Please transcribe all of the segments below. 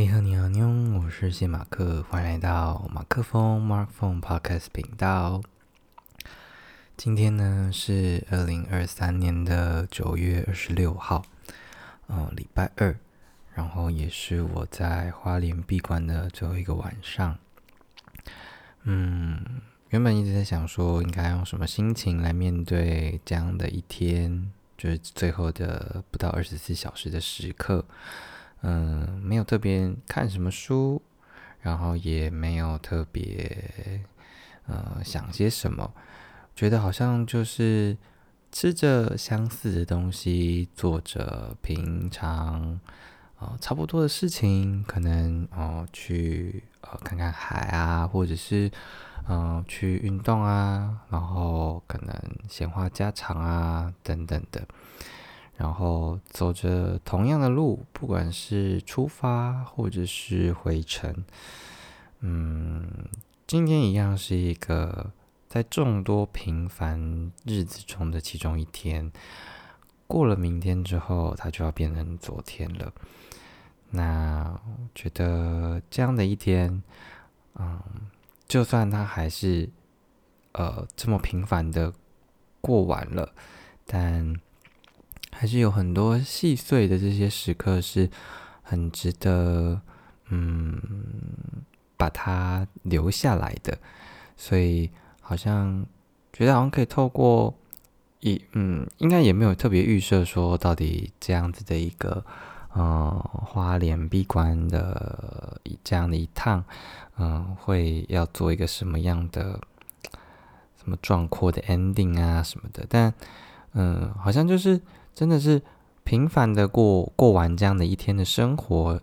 你好，你好，妞，我是谢马克，欢迎来到马克风 Mark Phone Podcast 频道。今天呢是二零二三年的九月二十六号，呃，礼拜二，然后也是我在花莲闭关的最后一个晚上。嗯，原本一直在想说，应该用什么心情来面对这样的一天，就是最后的不到二十四小时的时刻。嗯，没有特别看什么书，然后也没有特别呃想些什么，觉得好像就是吃着相似的东西，做着平常呃差不多的事情，可能哦去呃看看海啊，或者是嗯去运动啊，然后可能闲话家常啊等等的。然后走着同样的路，不管是出发或者是回程，嗯，今天一样是一个在众多平凡日子中的其中一天。过了明天之后，它就要变成昨天了。那我觉得这样的一天，嗯，就算它还是呃这么平凡的过完了，但。还是有很多细碎的这些时刻是很值得，嗯，把它留下来的。所以好像觉得好像可以透过一，嗯，应该也没有特别预设说到底这样子的一个，呃，花莲闭关的这样的一趟，嗯，会要做一个什么样的什么壮阔的 ending 啊什么的。但，嗯，好像就是。真的是平凡的过过完这样的一天的生活，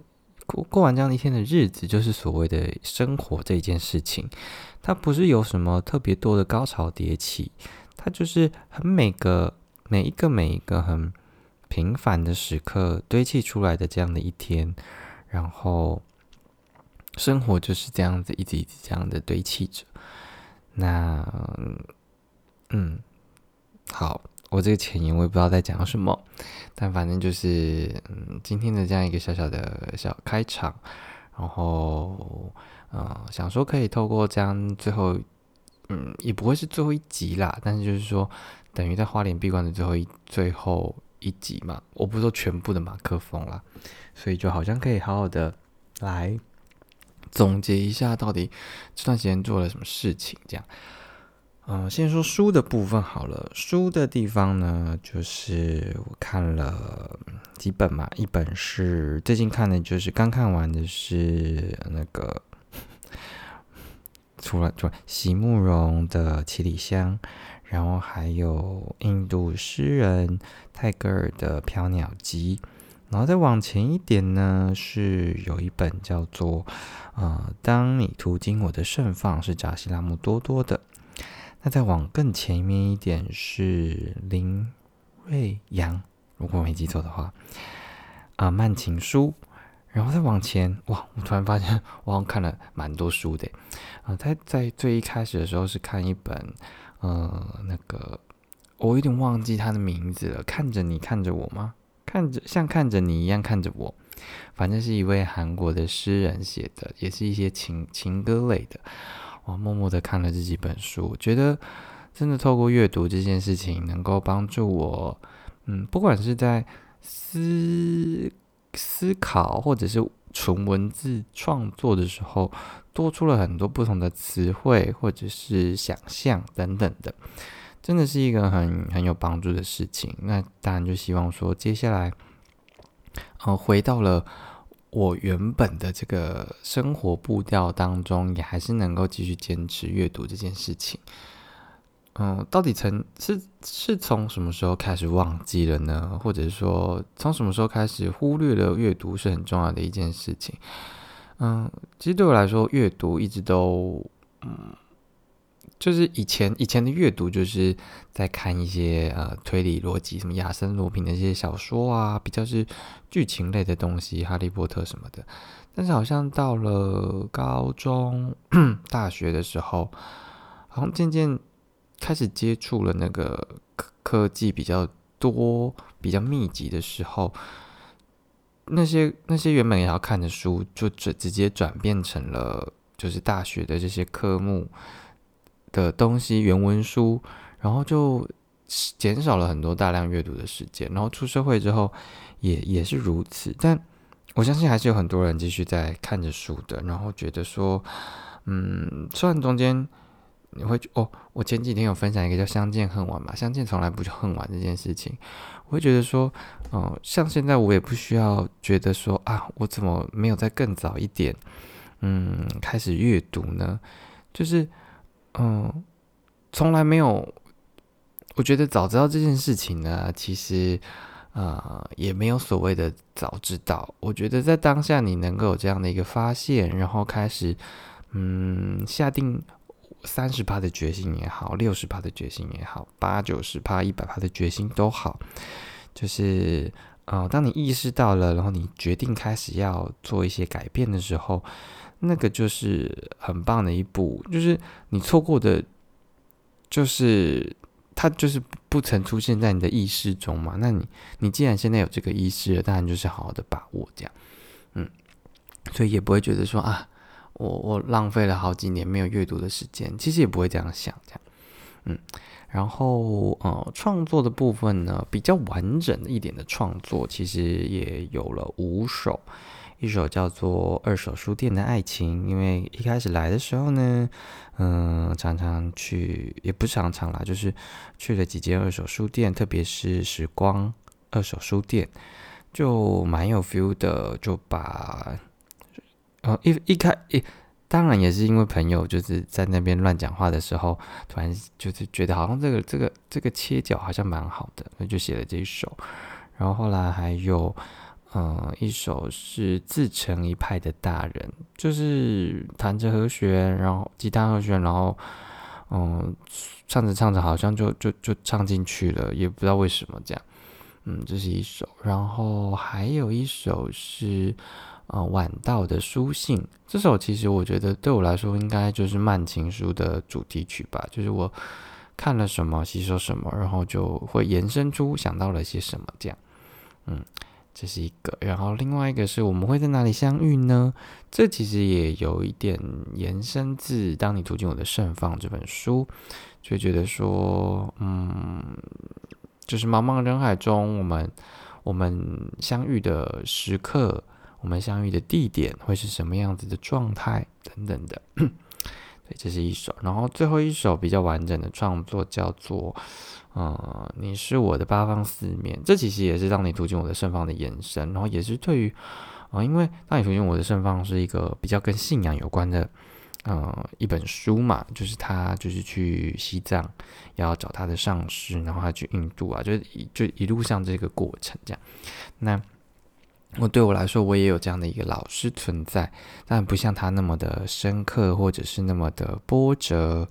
过过完这样的一天的日子，就是所谓的生活这一件事情。它不是有什么特别多的高潮迭起，它就是很每个每一个每一个很平凡的时刻堆砌出来的这样的一天，然后生活就是这样子一直一直这样的堆砌着。那嗯，好。我这个前言我也不知道在讲什么，但反正就是嗯，今天的这样一个小小的小开场，然后呃，想说可以透过这样最后，嗯，也不会是最后一集啦，但是就是说等于在花莲闭关的最后一最后一集嘛，我不是说全部的马克风啦，所以就好像可以好好的来总结一下到底这段时间做了什么事情这样。嗯，先说书的部分好了。书的地方呢，就是我看了几本嘛。一本是最近看的，就是刚看完的是那个，除了除了席慕容的《七里香》，然后还有印度诗人泰戈尔的《飘鸟集》，然后再往前一点呢，是有一本叫做《呃，当你途经我的盛放》，是扎西拉姆多多的。那再往更前面一点是林瑞阳，如果我没记错的话，啊，慢情书。然后再往前，哇，我突然发现我好像看了蛮多书的。啊，他在最一开始的时候是看一本，呃，那个我有点忘记他的名字了。看着你看着我吗？看着像看着你一样看着我，反正是一位韩国的诗人写的，也是一些情情歌类的。我默默的看了这几本书，觉得真的透过阅读这件事情，能够帮助我，嗯，不管是在思思考或者是纯文字创作的时候，多出了很多不同的词汇或者是想象等等的，真的是一个很很有帮助的事情。那当然就希望说，接下来，呃，回到了。我原本的这个生活步调当中，也还是能够继续坚持阅读这件事情。嗯，到底曾是是从什么时候开始忘记了呢？或者说，从什么时候开始忽略了阅读是很重要的一件事情？嗯，其实对我来说，阅读一直都嗯。就是以前以前的阅读，就是在看一些呃推理逻辑，什么亚森罗平的一些小说啊，比较是剧情类的东西，哈利波特什么的。但是好像到了高中、大学的时候，好像渐渐开始接触了那个科科技比较多、比较密集的时候，那些那些原本也要看的书，就直直接转变成了就是大学的这些科目的东西原文书，然后就减少了很多大量阅读的时间。然后出社会之后也也是如此，但我相信还是有很多人继续在看着书的，然后觉得说，嗯，虽然中间你会哦，我前几天有分享一个叫“相见恨晚”嘛，相见从来不就恨晚这件事情。我会觉得说，嗯，像现在我也不需要觉得说啊，我怎么没有在更早一点，嗯，开始阅读呢？就是，嗯，从来没有，我觉得早知道这件事情呢，其实，呃，也没有所谓的早知道。我觉得在当下你能够有这样的一个发现，然后开始，嗯，下定。三十趴的决心也好，六十趴的决心也好，八九十趴、一百趴的决心都好，就是呃，当你意识到了，然后你决定开始要做一些改变的时候，那个就是很棒的一步。就是你错过的，就是它就是不曾出现在你的意识中嘛。那你你既然现在有这个意识了，当然就是好好的把握这样，嗯，所以也不会觉得说啊。我我浪费了好几年没有阅读的时间，其实也不会这样想，这样，嗯，然后呃，创作的部分呢，比较完整一点的创作，其实也有了五首，一首叫做《二手书店的爱情》，因为一开始来的时候呢，嗯，常常去，也不常常啦，就是去了几间二手书店，特别是时光二手书店，就蛮有 feel 的，就把。哦，一一开一，当然也是因为朋友就是在那边乱讲话的时候，突然就是觉得好像这个这个这个切角好像蛮好的，所以就写了这一首。然后后来还有，嗯，一首是自成一派的大人，就是弹着和弦，然后吉他和弦，然后嗯，唱着唱着好像就就就唱进去了，也不知道为什么这样。嗯，这是一首。然后还有一首是。呃，晚到的书信这首，其实我觉得对我来说，应该就是慢情书的主题曲吧。就是我看了什么，吸收什么，然后就会延伸出想到了些什么，这样。嗯，这是一个。然后另外一个是我们会在哪里相遇呢？这其实也有一点延伸自《当你途经我的盛放》这本书，就觉得说，嗯，就是茫茫人海中，我们我们相遇的时刻。我们相遇的地点会是什么样子的状态等等的，这是一首。然后最后一首比较完整的创作叫做《呃，你是我的八方四面》，这其实也是让你途经我的盛放的延伸。然后也是对于啊，因为当你途经我的盛放是一个比较跟信仰有关的呃一本书嘛，就是他就是去西藏要找他的上师，然后他去印度啊，就是一就一路上这个过程这样，那。我对我来说，我也有这样的一个老师存在，但不像他那么的深刻，或者是那么的波折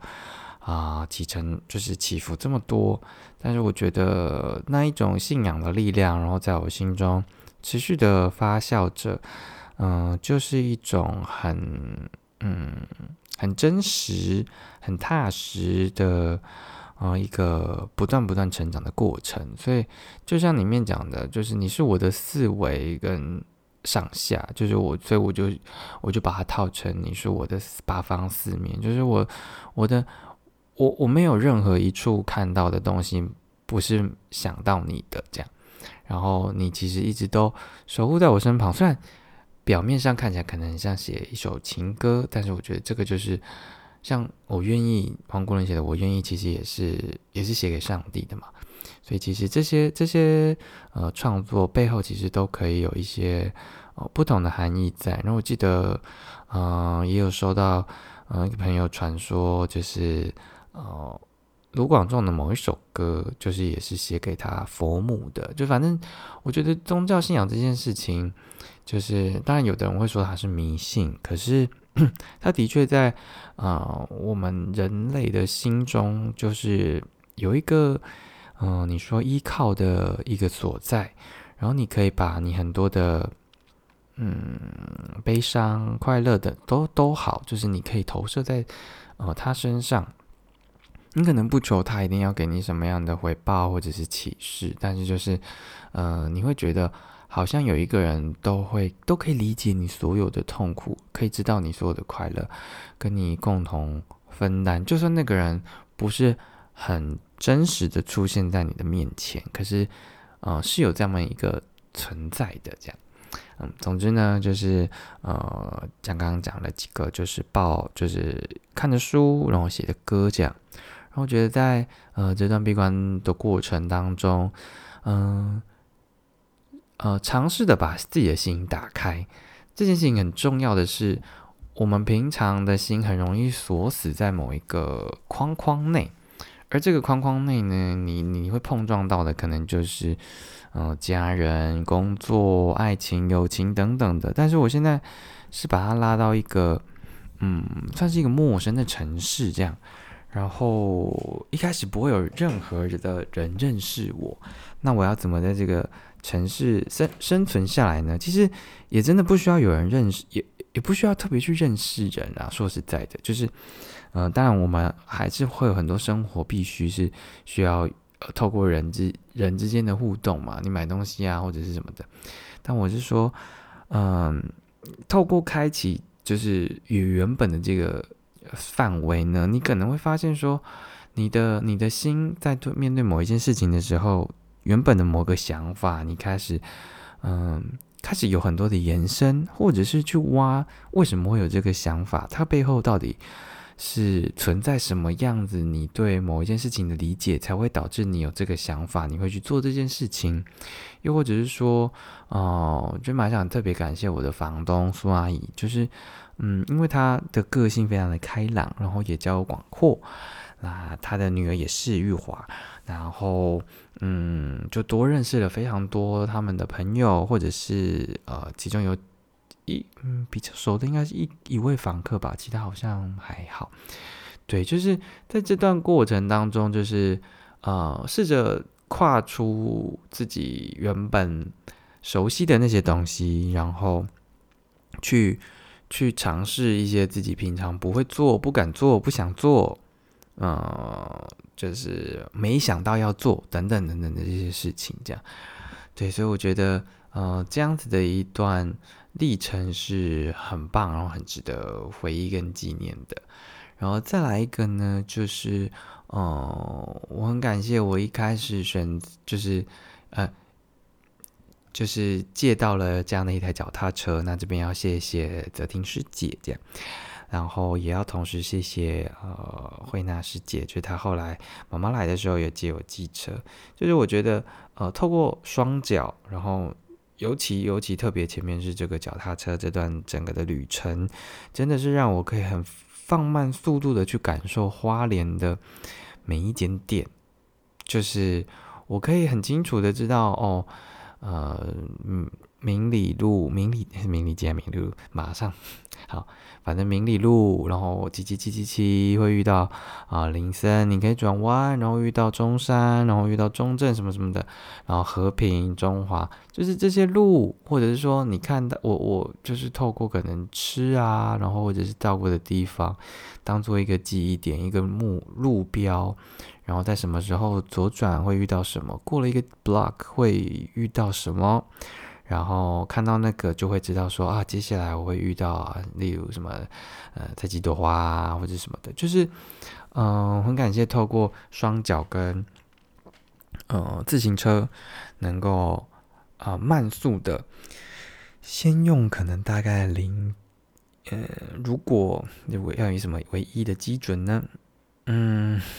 啊，起承就是起伏这么多。但是我觉得那一种信仰的力量，然后在我心中持续的发酵着，嗯，就是一种很嗯很真实、很踏实的。啊，一个不断不断成长的过程，所以就像里面讲的，就是你是我的四维跟上下，就是我，所以我就我就把它套成你是我的八方四面，就是我我的我我没有任何一处看到的东西不是想到你的这样，然后你其实一直都守护在我身旁，虽然表面上看起来可能很像写一首情歌，但是我觉得这个就是。像我愿意，黄国伦写的，我愿意，其实也是也是写给上帝的嘛。所以其实这些这些呃创作背后，其实都可以有一些呃不同的含义在。然后我记得，嗯，也有收到呃一个朋友传说，就是呃卢广仲的某一首歌，就是也是写给他佛母的。就反正我觉得宗教信仰这件事情，就是当然有的人会说它是迷信，可是。他的确在啊，我们人类的心中就是有一个，嗯，你说依靠的一个所在，然后你可以把你很多的，嗯，悲伤、快乐的都都好，就是你可以投射在呃他身上。你可能不求他一定要给你什么样的回报或者是启示，但是就是，呃，你会觉得好像有一个人都会都可以理解你所有的痛苦，可以知道你所有的快乐，跟你共同分担。就算那个人不是很真实的出现在你的面前，可是，呃，是有这么一个存在的。这样，嗯，总之呢，就是呃，像刚刚讲了几个，就是报，就是看的书，然后写的歌，这样。然后觉得在呃这段闭关的过程当中，嗯。呃尝试的把自己的心打开，这件事情很重要的是，我们平常的心很容易锁死在某一个框框内，而这个框框内呢，你你会碰撞到的可能就是，呃，家人、工作、爱情、友情等等的。但是我现在是把它拉到一个，嗯，算是一个陌生的城市这样，然后一开始不会有任何的人认识我，那我要怎么在这个？城市生生存下来呢，其实也真的不需要有人认识，也也不需要特别去认识人啊。说实在的，就是，呃，当然我们还是会有很多生活必须是需要透过人之人之间的互动嘛，你买东西啊或者是什么的。但我是说，嗯，透过开启就是与原本的这个范围呢，你可能会发现说，你的你的心在对面对某一件事情的时候。原本的某个想法，你开始，嗯，开始有很多的延伸，或者是去挖为什么会有这个想法，它背后到底是存在什么样子？你对某一件事情的理解，才会导致你有这个想法，你会去做这件事情。又或者是说，哦，就蛮想特别感谢我的房东苏阿姨，就是，嗯，因为她的个性非常的开朗，然后也交广阔，那他的女儿也是玉华。然后，嗯，就多认识了非常多他们的朋友，或者是呃，其中有一嗯比较熟的，应该是一一位房客吧，其他好像还好。对，就是在这段过程当中，就是呃，试着跨出自己原本熟悉的那些东西，然后去去尝试一些自己平常不会做、不敢做、不想做，呃。就是没想到要做等等等等的这些事情，这样，对，所以我觉得，呃，这样子的一段历程是很棒，然后很值得回忆跟纪念的。然后再来一个呢，就是，呃，我很感谢我一开始选，就是，呃，就是借到了这样的一台脚踏车。那这边要谢谢泽婷师姐，这样。然后也要同时谢谢呃慧娜师姐，就是她后来妈妈来的时候也借我机车，就是我觉得呃透过双脚，然后尤其尤其特别前面是这个脚踏车这段整个的旅程，真的是让我可以很放慢速度的去感受花莲的每一点点，就是我可以很清楚的知道哦，呃嗯明理路明理 明理街明理路马上好。反正明理路，然后七七七七七会遇到啊林森，你可以转弯，然后遇到中山，然后遇到中正什么什么的，然后和平中华，就是这些路，或者是说你看到我我就是透过可能吃啊，然后或者是到过的地方，当做一个记忆点，一个目路标，然后在什么时候左转会遇到什么，过了一个 block 会遇到什么。然后看到那个就会知道说啊，接下来我会遇到啊，例如什么，呃，采几朵花啊，或者什么的，就是，嗯，很感谢透过双脚跟，呃，自行车能够啊慢速的，先用可能大概零，呃，如果如果要以什么为一的基准呢？嗯。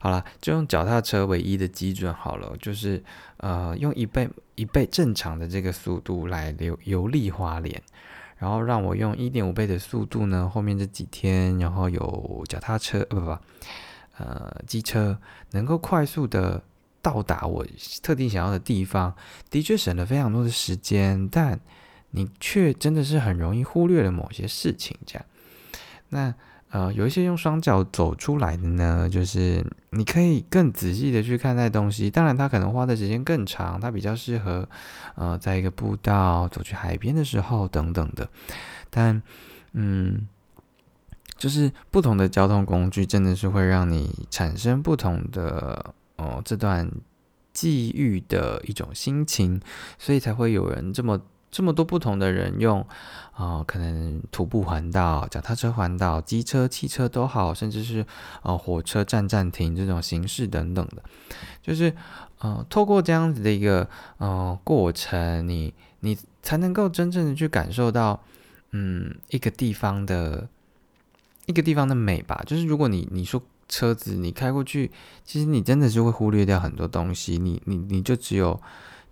好了，就用脚踏车为一的基准好了，就是呃，用一倍一倍正常的这个速度来游游历花莲，然后让我用一点五倍的速度呢，后面这几天，然后有脚踏车不不不，呃，机车能够快速的到达我特定想要的地方，的确省了非常多的时间，但你却真的是很容易忽略了某些事情，这样，那。呃，有一些用双脚走出来的呢，就是你可以更仔细的去看待东西。当然，它可能花的时间更长，它比较适合呃，在一个步道走去海边的时候等等的。但，嗯，就是不同的交通工具，真的是会让你产生不同的哦这段。际遇的一种心情，所以才会有人这么这么多不同的人用啊，可能徒步环岛、脚踏车环岛、机车、汽车都好，甚至是呃火车站站停这种形式等等的，就是呃透过这样子的一个呃过程，你你才能够真正的去感受到嗯一个地方的。一个地方的美吧，就是如果你你说车子你开过去，其实你真的是会忽略掉很多东西，你你你就只有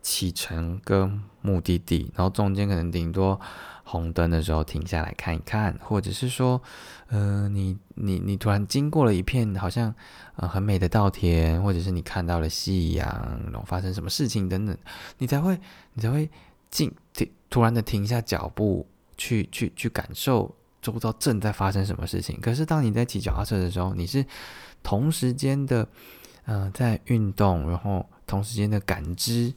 启程跟目的地，然后中间可能顶多红灯的时候停下来看一看，或者是说，呃，你你你突然经过了一片好像呃很美的稻田，或者是你看到了夕阳，然后发生什么事情等等，你才会你才会静停突然的停下脚步去去去感受。不知道正在发生什么事情，可是当你在骑脚踏车的时候，你是同时间的，呃，在运动，然后同时间的感知，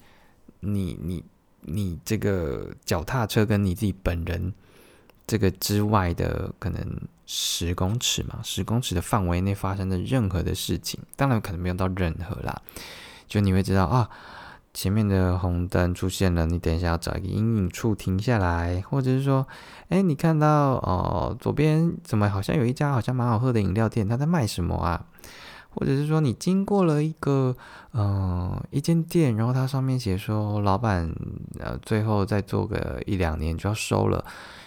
你你你这个脚踏车跟你自己本人这个之外的可能十公尺嘛，十公尺的范围内发生的任何的事情，当然可能没有到任何啦，就你会知道啊。前面的红灯出现了，你等一下要找一个阴影处停下来，或者是说，哎，你看到哦，左边怎么好像有一家好像蛮好喝的饮料店，他在卖什么啊？或者是说，你经过了一个嗯一间店，然后它上面写说老板呃最后再做个一两年就要收了，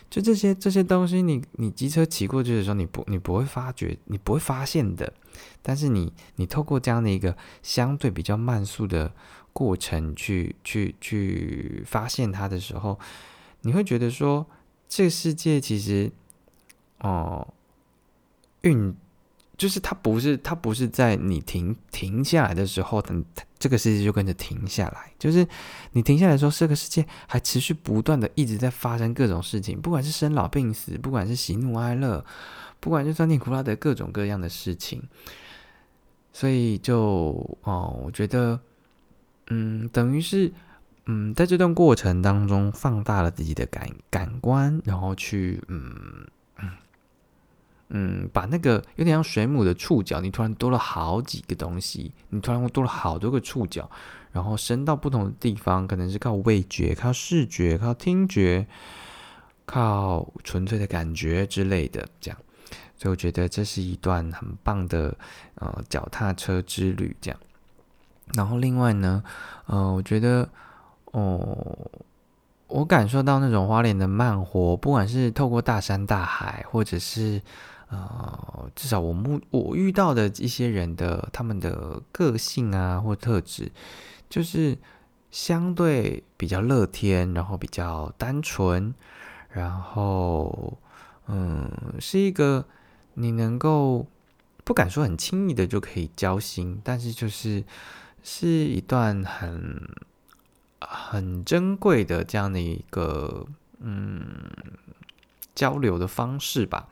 就这些这些东西，你你机车骑过去的时候，你不你不会发觉，你不会发现的，但是你你透过这样的一个相对比较慢速的。过程去去去发现它的时候，你会觉得说，这个世界其实，哦，运就是它不是它不是在你停停下来的时候，等这个世界就跟着停下来。就是你停下来的时候，这个世界还持续不断的一直在发生各种事情，不管是生老病死，不管是喜怒哀乐，不管是酸甜苦辣的各种各样的事情。所以就哦，我觉得。嗯，等于是，嗯，在这段过程当中放大了自己的感感官，然后去，嗯嗯，把那个有点像水母的触角，你突然多了好几个东西，你突然会多了好多个触角，然后伸到不同的地方，可能是靠味觉、靠视觉、靠听觉、靠纯粹的感觉之类的，这样，所以我觉得这是一段很棒的呃脚踏车之旅，这样。然后另外呢，呃，我觉得，哦，我感受到那种花莲的慢活，不管是透过大山大海，或者是，呃，至少我目我遇到的一些人的他们的个性啊或特质，就是相对比较乐天，然后比较单纯，然后，嗯，是一个你能够不敢说很轻易的就可以交心，但是就是。是一段很很珍贵的这样的一个嗯交流的方式吧。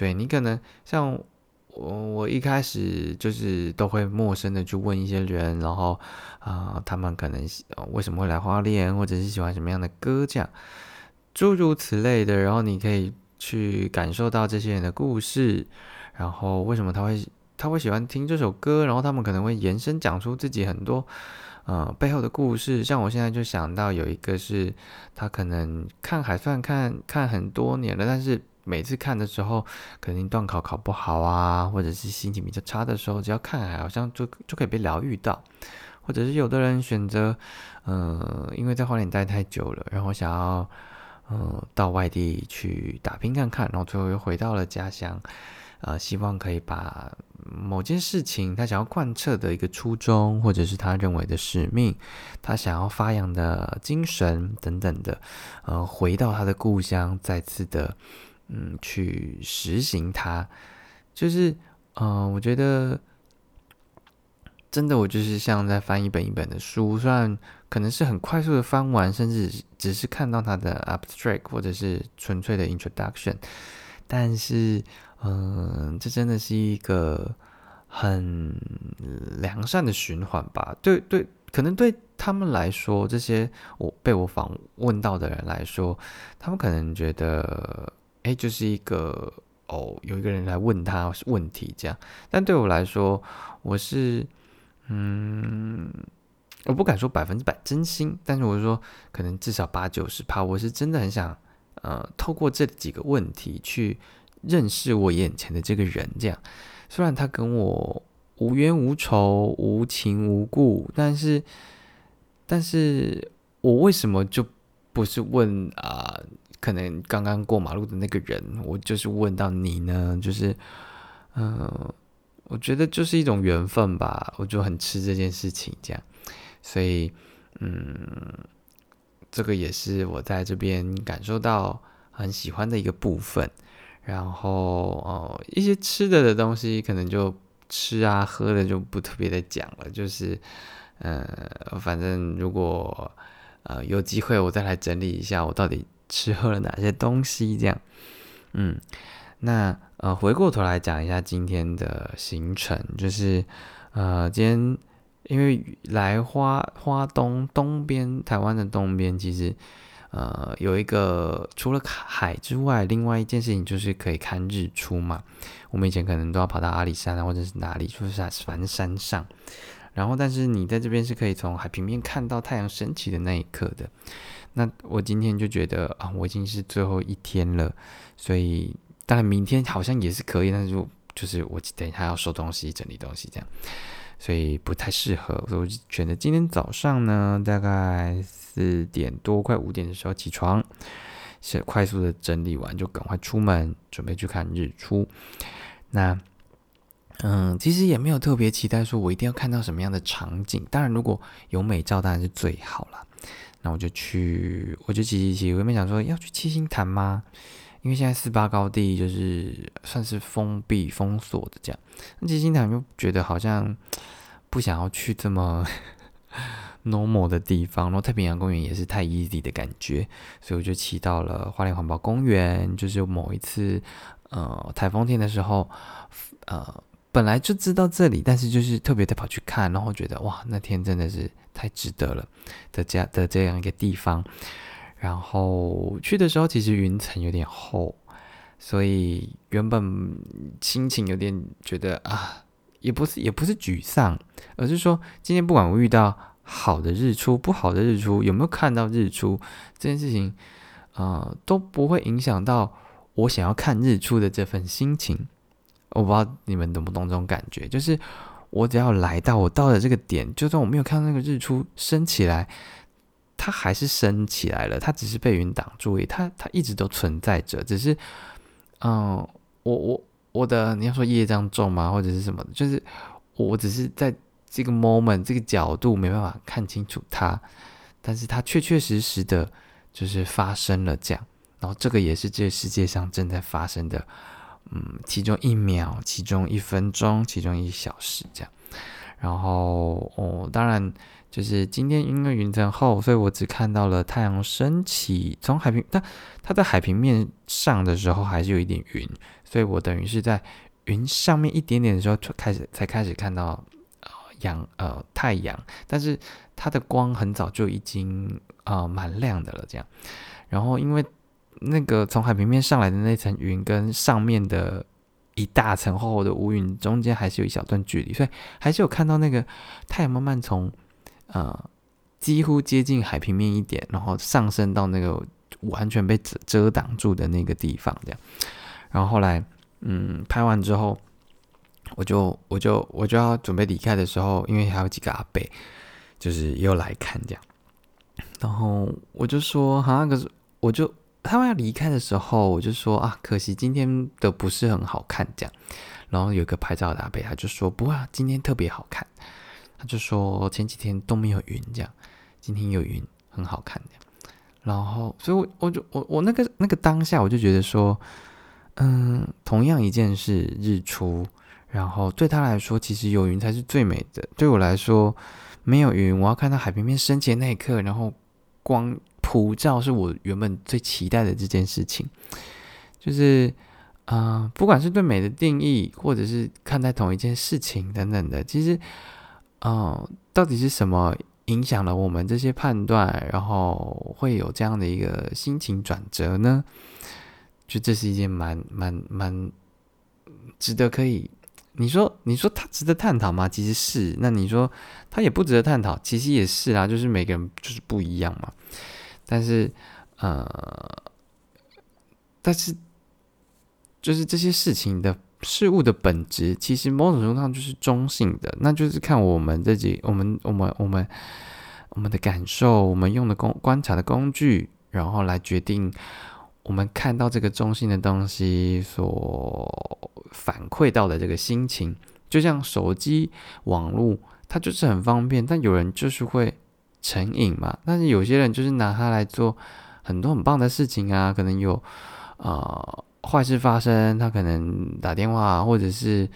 对你可能像我，我一开始就是都会陌生的去问一些人，然后啊，他们可能为什么会来花莲，或者是喜欢什么样的歌，这样诸如此类的。然后你可以去感受到这些人的故事，然后为什么他会。他会喜欢听这首歌，然后他们可能会延伸讲出自己很多呃背后的故事。像我现在就想到有一个是，他可能看海算看看很多年了，但是每次看的时候，可能段考考不好啊，或者是心情比较差的时候，只要看海，好像就就可以被疗愈到。或者是有的人选择，呃，因为在花莲待太久了，然后想要呃到外地去打拼看看，然后最后又回到了家乡。呃，希望可以把某件事情他想要贯彻的一个初衷，或者是他认为的使命，他想要发扬的精神等等的，呃，回到他的故乡，再次的，嗯，去实行它。就是，嗯，我觉得真的，我就是像在翻一本一本的书，虽然可能是很快速的翻完，甚至只是看到它的 abstract 或者是纯粹的 introduction，但是。嗯，这真的是一个很良善的循环吧？对对，可能对他们来说，这些我被我访问到的人来说，他们可能觉得，哎，就是一个哦，有一个人来问他问题这样。但对我来说，我是嗯，我不敢说百分之百真心，但是我是说可能至少八九十趴，我是真的很想，呃，透过这几个问题去认识我眼前的这个人。这样，虽然他跟我无冤无仇、无情无故，但是，但是我为什么就不是问啊？可能刚刚过马路的那个人，我就是问到你呢？就是，嗯，我觉得就是一种缘分吧，我就很吃这件事情，这样。所以，嗯，这个也是我在这边感受到很喜欢的一个部分。然后，哦，一些吃的的东西，可能就吃啊喝的就不特别的讲了。就是，呃，反正如果呃有机会，我再来整理一下我到底吃喝了哪些东西。这样，嗯，那呃回过头来讲一下今天的行程，就是呃今天。因为来花花东东边，台湾的东边，其实呃有一个除了海之外，另外一件事情就是可以看日出嘛。我们以前可能都要跑到阿里山啊，或者是哪里，就是在反正山上。然后，但是你在这边是可以从海平面看到太阳升起的那一刻的。那我今天就觉得啊，我已经是最后一天了，所以当然明天好像也是可以，但是就就是我等一下要收东西、整理东西这样。所以不太适合，所以我就选择今天早上呢，大概四点多快五点的时候起床，是快速的整理完就赶快出门，准备去看日出。那嗯，其实也没有特别期待说我一定要看到什么样的场景，当然如果有美照当然是最好了。那我就去，我就骑骑骑，我原本想说要去七星潭吗？因为现在四八高地就是算是封闭封锁的这样，那七星潭又觉得好像不想要去这么 normal 的地方，然后太平洋公园也是太 easy 的感觉，所以我就骑到了花莲环保公园。就是某一次呃台风天的时候，呃本来就知道这里，但是就是特别的跑去看，然后觉得哇那天真的是太值得了的这样的这样一个地方。然后去的时候，其实云层有点厚，所以原本心情有点觉得啊，也不是也不是沮丧，而是说今天不管我遇到好的日出、不好的日出，有没有看到日出这件事情，呃，都不会影响到我想要看日出的这份心情。我不知道你们懂不懂这种感觉，就是我只要来到我到了这个点，就算我没有看到那个日出升起来。它还是升起来了，它只是被云挡住，它它一直都存在着，只是，嗯，我我我的你要说业障重吗，或者是什么的，就是我只是在这个 moment 这个角度没办法看清楚它，但是它确确实实的，就是发生了这样，然后这个也是这个世界上正在发生的，嗯，其中一秒，其中一分钟，其中一小时这样，然后哦，当然。就是今天因为云层厚，所以我只看到了太阳升起。从海平，但它在海平面上的时候还是有一点云，所以我等于是在云上面一点点的时候就开始才开始看到呃阳呃太阳，但是它的光很早就已经啊蛮亮的了。这样，然后因为那个从海平面上来的那层云跟上面的一大层厚厚的乌云中间还是有一小段距离，所以还是有看到那个太阳慢慢从。呃，几乎接近海平面一点，然后上升到那个完全被遮遮挡住的那个地方，这样。然后后来，嗯，拍完之后，我就 我就我就要准备离开的时候，因为还有几个阿伯，就是又来看这样。然后我就说，哈，可是我就他们要离开的时候，我就说啊，可惜今天的不是很好看这样。然后有一个拍照的阿伯，他就说，不啊，今天特别好看。他就说前几天都没有云，这样今天有云，很好看这样。然后，所以，我我就我我那个那个当下，我就觉得说，嗯，同样一件事，日出，然后对他来说，其实有云才是最美的。对我来说，没有云，我要看到海平面升起的那一刻，然后光普照，是我原本最期待的这件事情。就是啊，不管是对美的定义，或者是看待同一件事情等等的，其实。哦，到底是什么影响了我们这些判断，然后会有这样的一个心情转折呢？就这是一件蛮蛮蛮值得可以你说你说它值得探讨吗？其实是。那你说它也不值得探讨，其实也是啊。就是每个人就是不一样嘛。但是呃，但是就是这些事情的事物的本质，其实某种程度上就是中性的。那就是看我们自己，我们我们我们我们的感受，我们用的工观察的工具，然后来决定。我们看到这个中性的东西所反馈到的这个心情，就像手机、网络，它就是很方便，但有人就是会成瘾嘛。但是有些人就是拿它来做很多很棒的事情啊，可能有呃坏事发生，他可能打电话，或者是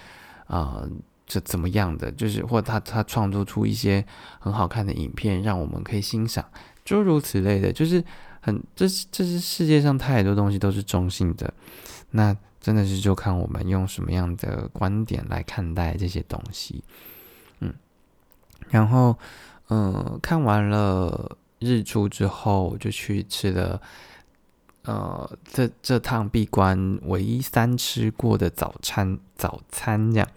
啊这怎么样的，就是或他他创作出一些很好看的影片，让我们可以欣赏，诸如此类的，就是。很，这这是世界上太多东西都是中性的，那真的是就看我们用什么样的观点来看待这些东西，嗯，然后，嗯，看完了日出之后，就去吃了，呃，这这趟闭关唯一三吃过的早餐，早餐这样，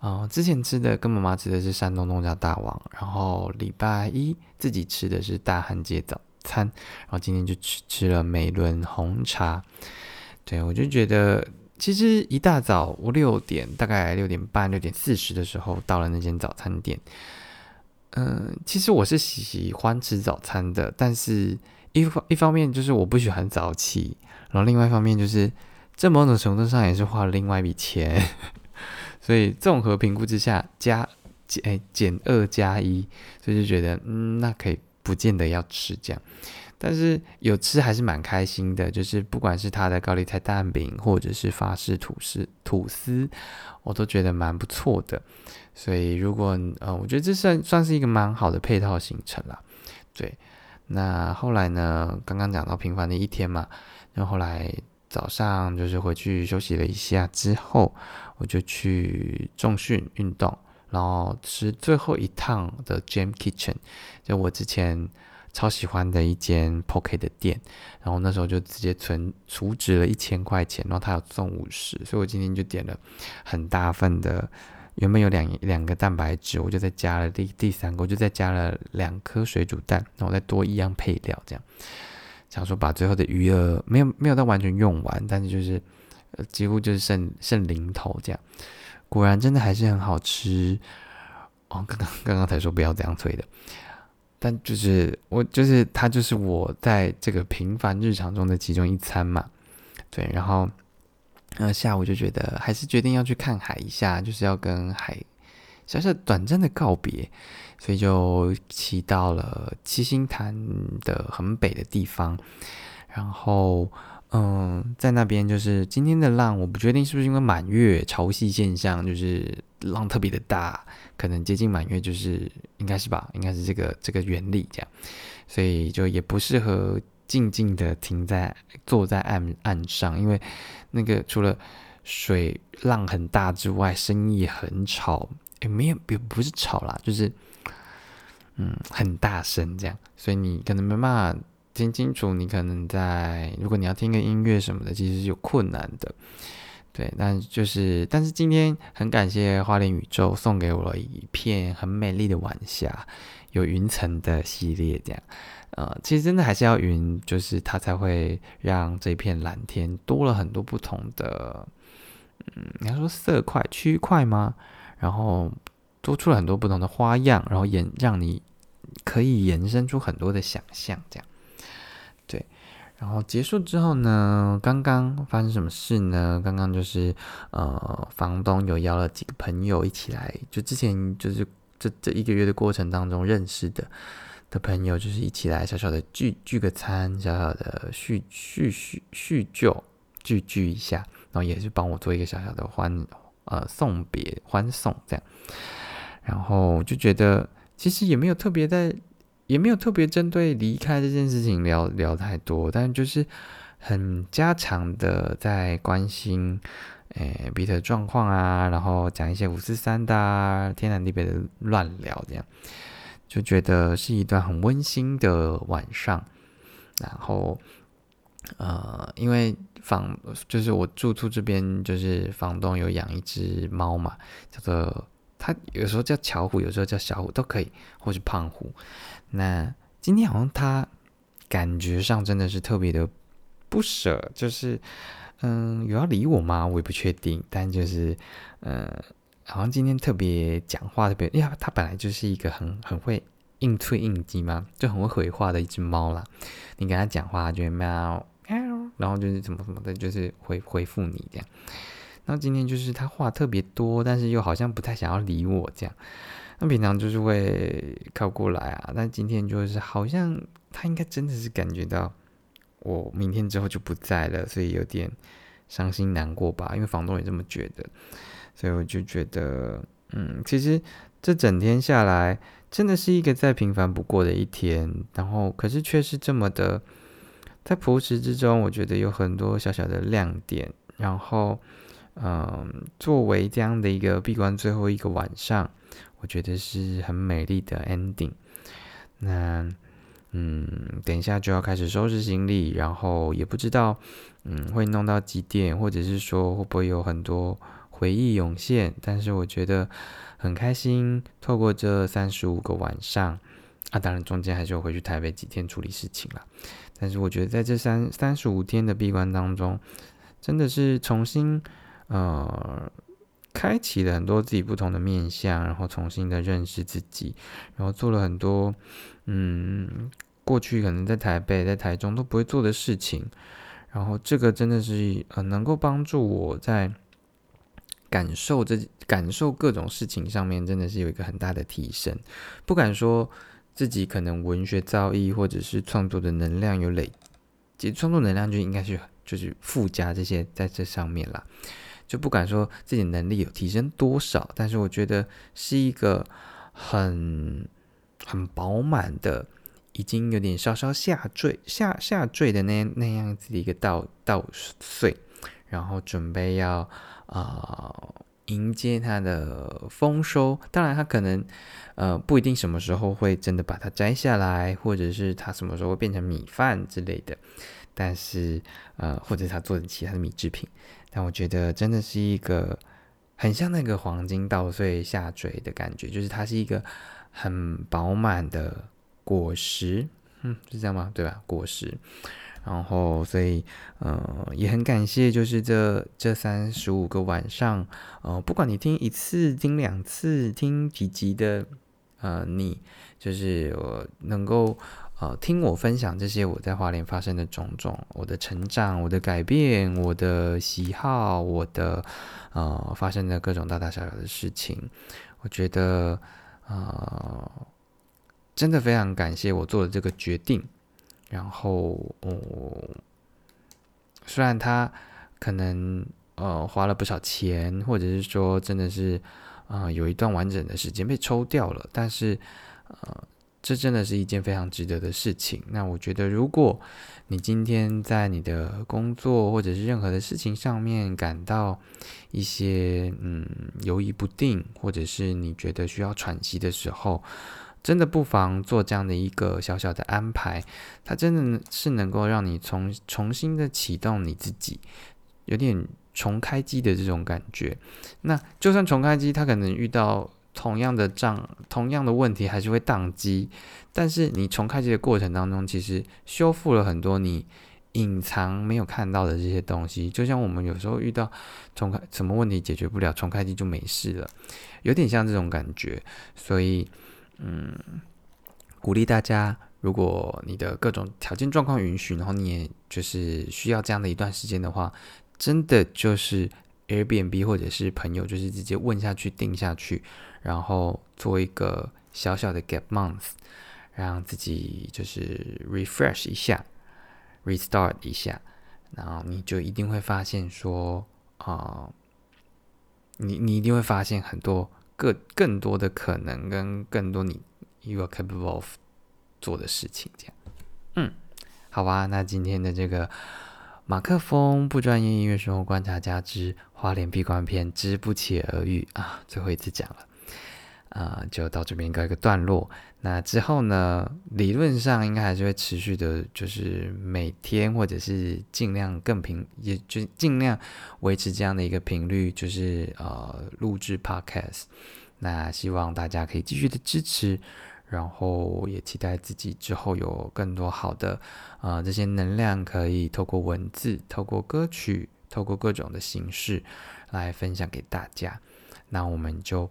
啊，之前吃的跟妈妈吃的是山东农家大王，然后礼拜一自己吃的是大汉街早。餐，然后今天就吃吃了美伦红茶，对我就觉得，其实一大早五六点，大概六点半、六点四十的时候到了那间早餐店。嗯，其实我是喜欢吃早餐的，但是一方一方面就是我不喜欢早起，然后另外一方面就是这某种程度上也是花了另外一笔钱，所以综合评估之下，加减减二加一，所以就觉得嗯，那可以。不见得要吃这样，但是有吃还是蛮开心的。就是不管是他的高丽菜蛋饼，或者是法式吐司吐司，我都觉得蛮不错的。所以如果呃，我觉得这算算是一个蛮好的配套行程啦。对，那后来呢？刚刚讲到平凡的一天嘛，然后来早上就是回去休息了一下之后，我就去重训运动。然后吃最后一趟的 Jam Kitchen，就我之前超喜欢的一间 Poke 的店，然后那时候就直接存储值了一千块钱，然后他有送五十，所以我今天就点了很大份的，原本有两两个蛋白质，我就再加了第第三个，我就再加了两颗水煮蛋，然后再多一样配料，这样想说把最后的余额没有没有到完全用完，但是就是几乎就是剩剩零头这样。果然真的还是很好吃哦！刚刚刚刚才说不要这样催的，但就是我就是它就是我在这个平凡日常中的其中一餐嘛。对，然后呃下午就觉得还是决定要去看海一下，就是要跟海小小短暂的告别，所以就骑到了七星潭的很北的地方，然后。嗯，在那边就是今天的浪，我不确定是不是因为满月潮汐现象，就是浪特别的大，可能接近满月，就是应该是吧，应该是这个这个原理这样，所以就也不适合静静的停在坐在岸岸上，因为那个除了水浪很大之外，声音也很吵，也没有不不是吵啦，就是嗯很大声这样，所以你可能没办法。听清楚，你可能在如果你要听个音乐什么的，其实是有困难的。对，但就是，但是今天很感谢花莲宇宙送给我一片很美丽的晚霞，有云层的系列这样。呃，其实真的还是要云，就是它才会让这片蓝天多了很多不同的，嗯，你要说色块区块吗？然后多出了很多不同的花样，然后延让你可以延伸出很多的想象这样。对，然后结束之后呢？刚刚发生什么事呢？刚刚就是呃，房东有邀了几个朋友一起来，就之前就是这这一个月的过程当中认识的的朋友，就是一起来小小的聚聚个餐，小小的叙叙叙叙旧聚聚一下，然后也是帮我做一个小小的欢呃送别欢送这样，然后就觉得其实也没有特别在。也没有特别针对离开这件事情聊聊太多，但就是很家常的在关心，诶彼此状况啊，然后讲一些五四三的天南地北的乱聊，这样就觉得是一段很温馨的晚上。然后呃，因为房就是我住处这边，就是房东有养一只猫嘛，叫做它有时候叫巧虎，有时候叫小虎都可以，或是胖虎。那今天好像它感觉上真的是特别的不舍，就是嗯，有要理我吗？我也不确定，但就是嗯，好像今天特别讲话特别，因为它本来就是一个很很会应催应激嘛，就很会回话的一只猫啦。你跟它讲话，就会喵。然后就是怎么怎么的，就是回回复你这样。那今天就是他话特别多，但是又好像不太想要理我这样。那平常就是会靠过来啊，但今天就是好像他应该真的是感觉到我明天之后就不在了，所以有点伤心难过吧。因为房东也这么觉得，所以我就觉得，嗯，其实这整天下来真的是一个再平凡不过的一天，然后可是却是这么的。在朴实之中，我觉得有很多小小的亮点。然后，嗯，作为这样的一个闭关最后一个晚上，我觉得是很美丽的 ending。那，嗯，等一下就要开始收拾行李，然后也不知道，嗯，会弄到几点，或者是说会不会有很多回忆涌现。但是我觉得很开心，透过这三十五个晚上，啊，当然中间还是有回去台北几天处理事情了。但是我觉得在这三三十五天的闭关当中，真的是重新呃开启了很多自己不同的面相，然后重新的认识自己，然后做了很多嗯过去可能在台北在台中都不会做的事情，然后这个真的是呃能够帮助我在感受这感受各种事情上面真的是有一个很大的提升，不敢说。自己可能文学造诣或者是创作的能量有累，其实创作能量就应该是就是附加这些在这上面啦，就不敢说自己能力有提升多少，但是我觉得是一个很很饱满的，已经有点稍稍下坠下下坠的那那样子的一个稻稻穗，然后准备要啊。迎接它的丰收，当然它可能，呃，不一定什么时候会真的把它摘下来，或者是它什么时候会变成米饭之类的，但是，呃，或者它做成其他的米制品，但我觉得真的是一个很像那个黄金稻穗下坠的感觉，就是它是一个很饱满的果实，嗯，是这样吗？对吧？果实。然后，所以，呃，也很感谢，就是这这三十五个晚上，呃，不管你听一次、听两次、听几集的，呃，你就是我能够，呃，听我分享这些我在花莲发生的种种，我的成长、我的改变、我的喜好、我的，呃，发生的各种大大小小的事情，我觉得，呃，真的非常感谢我做的这个决定。然后，哦，虽然他可能呃花了不少钱，或者是说真的是啊有一段完整的时间被抽掉了，但是呃这真的是一件非常值得的事情。那我觉得，如果你今天在你的工作或者是任何的事情上面感到一些嗯犹疑不定，或者是你觉得需要喘息的时候，真的不妨做这样的一个小小的安排，它真的是能够让你重重新的启动你自己，有点重开机的这种感觉。那就算重开机，它可能遇到同样的障、同样的问题，还是会宕机。但是你重开机的过程当中，其实修复了很多你隐藏没有看到的这些东西。就像我们有时候遇到重开什么问题解决不了，重开机就没事了，有点像这种感觉。所以。嗯，鼓励大家，如果你的各种条件状况允许，然后你也就是需要这样的一段时间的话，真的就是 Airbnb 或者是朋友，就是直接问下去定下去，然后做一个小小的 gap month，让自己就是 refresh 一下，restart 一下，然后你就一定会发现说啊，你你一定会发现很多。更更多的可能跟更多你 you are capable of 做的事情，这样，嗯，好吧，那今天的这个马克风不专业音乐生活观察家之花莲闭关篇之不期而遇。啊，最后一次讲了，呃，就到这边告一个段落。那之后呢，理论上应该还是会持续的，就是每天或者是尽量更频，也就尽量维持这样的一个频率，就是呃录制 podcast。那希望大家可以继续的支持，然后也期待自己之后有更多好的呃这些能量，可以透过文字、透过歌曲、透过各种的形式来分享给大家。那我们就。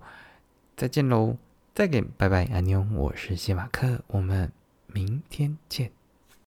再见喽，再见，拜拜，阿妞，我是谢马克，我们明天见。